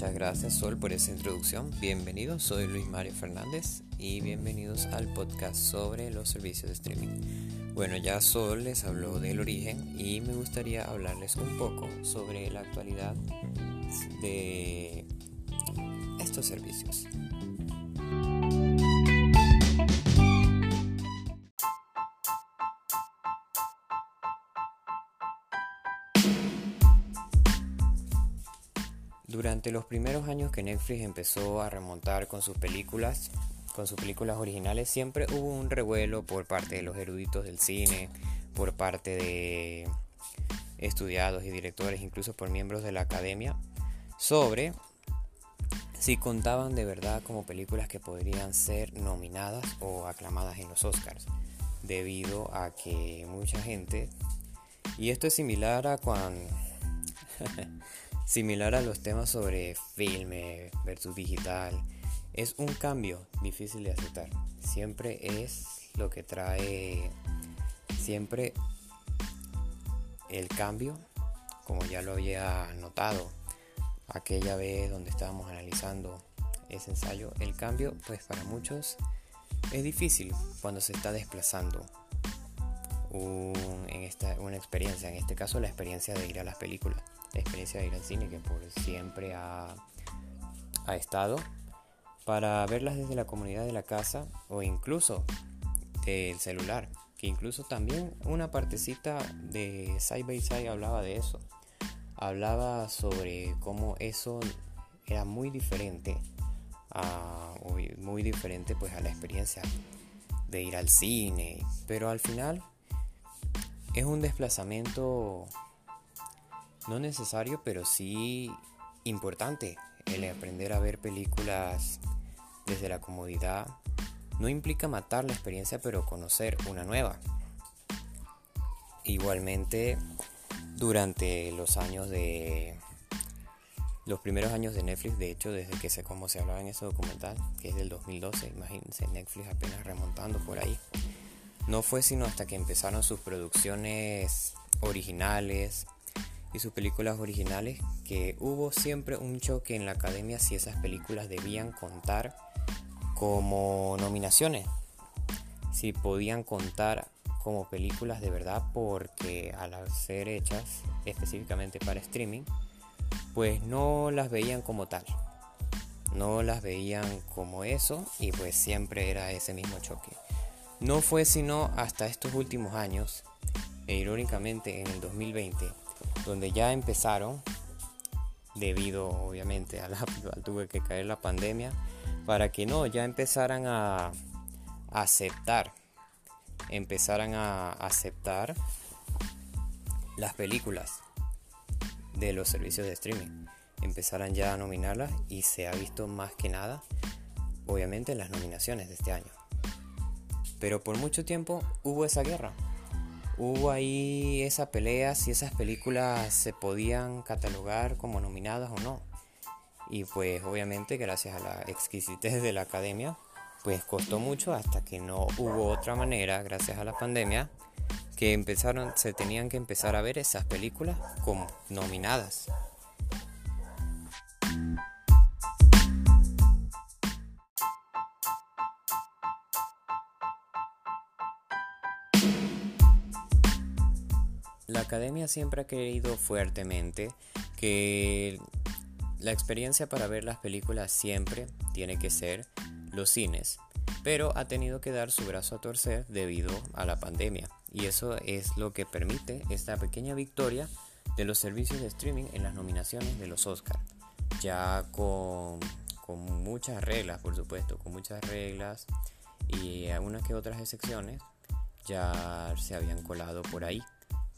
Muchas gracias Sol por esa introducción. Bienvenidos, soy Luis Mario Fernández y bienvenidos al podcast sobre los servicios de streaming. Bueno, ya Sol les habló del origen y me gustaría hablarles un poco sobre la actualidad de estos servicios. Durante los primeros años que Netflix empezó a remontar con sus películas, con sus películas originales, siempre hubo un revuelo por parte de los eruditos del cine, por parte de estudiados y directores, incluso por miembros de la academia, sobre si contaban de verdad como películas que podrían ser nominadas o aclamadas en los Oscars, debido a que mucha gente, y esto es similar a cuando Similar a los temas sobre filme versus digital, es un cambio difícil de aceptar. Siempre es lo que trae, siempre el cambio, como ya lo había notado aquella vez donde estábamos analizando ese ensayo, el cambio pues para muchos es difícil cuando se está desplazando en esta, una experiencia, en este caso la experiencia de ir a las películas la experiencia de ir al cine que por siempre ha, ha estado para verlas desde la comunidad de la casa o incluso del celular que incluso también una partecita de Side by Side hablaba de eso. Hablaba sobre cómo eso era muy diferente a, muy diferente pues a la experiencia de ir al cine. Pero al final es un desplazamiento no necesario, pero sí importante el aprender a ver películas desde la comodidad. No implica matar la experiencia, pero conocer una nueva. Igualmente, durante los años de los primeros años de Netflix, de hecho, desde que sé cómo se hablaba en ese documental, que es del 2012, imagínense, Netflix apenas remontando por ahí. No fue sino hasta que empezaron sus producciones originales, y sus películas originales, que hubo siempre un choque en la academia si esas películas debían contar como nominaciones, si podían contar como películas de verdad, porque al ser hechas específicamente para streaming, pues no las veían como tal, no las veían como eso y pues siempre era ese mismo choque. No fue sino hasta estos últimos años, e irónicamente en el 2020, donde ya empezaron, debido obviamente a la, tuve que caer la pandemia, para que no, ya empezaran a aceptar, empezaran a aceptar las películas de los servicios de streaming, empezaran ya a nominarlas y se ha visto más que nada, obviamente, en las nominaciones de este año. Pero por mucho tiempo hubo esa guerra hubo ahí esa pelea si esas películas se podían catalogar como nominadas o no. Y pues obviamente gracias a la exquisitez de la academia, pues costó mucho hasta que no hubo otra manera, gracias a la pandemia, que empezaron, se tenían que empezar a ver esas películas como nominadas. La academia siempre ha querido fuertemente que la experiencia para ver las películas siempre tiene que ser los cines, pero ha tenido que dar su brazo a torcer debido a la pandemia. Y eso es lo que permite esta pequeña victoria de los servicios de streaming en las nominaciones de los Oscars. Ya con, con muchas reglas, por supuesto, con muchas reglas y algunas que otras excepciones ya se habían colado por ahí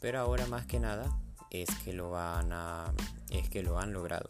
pero ahora más que nada es que lo van a, es que lo han logrado.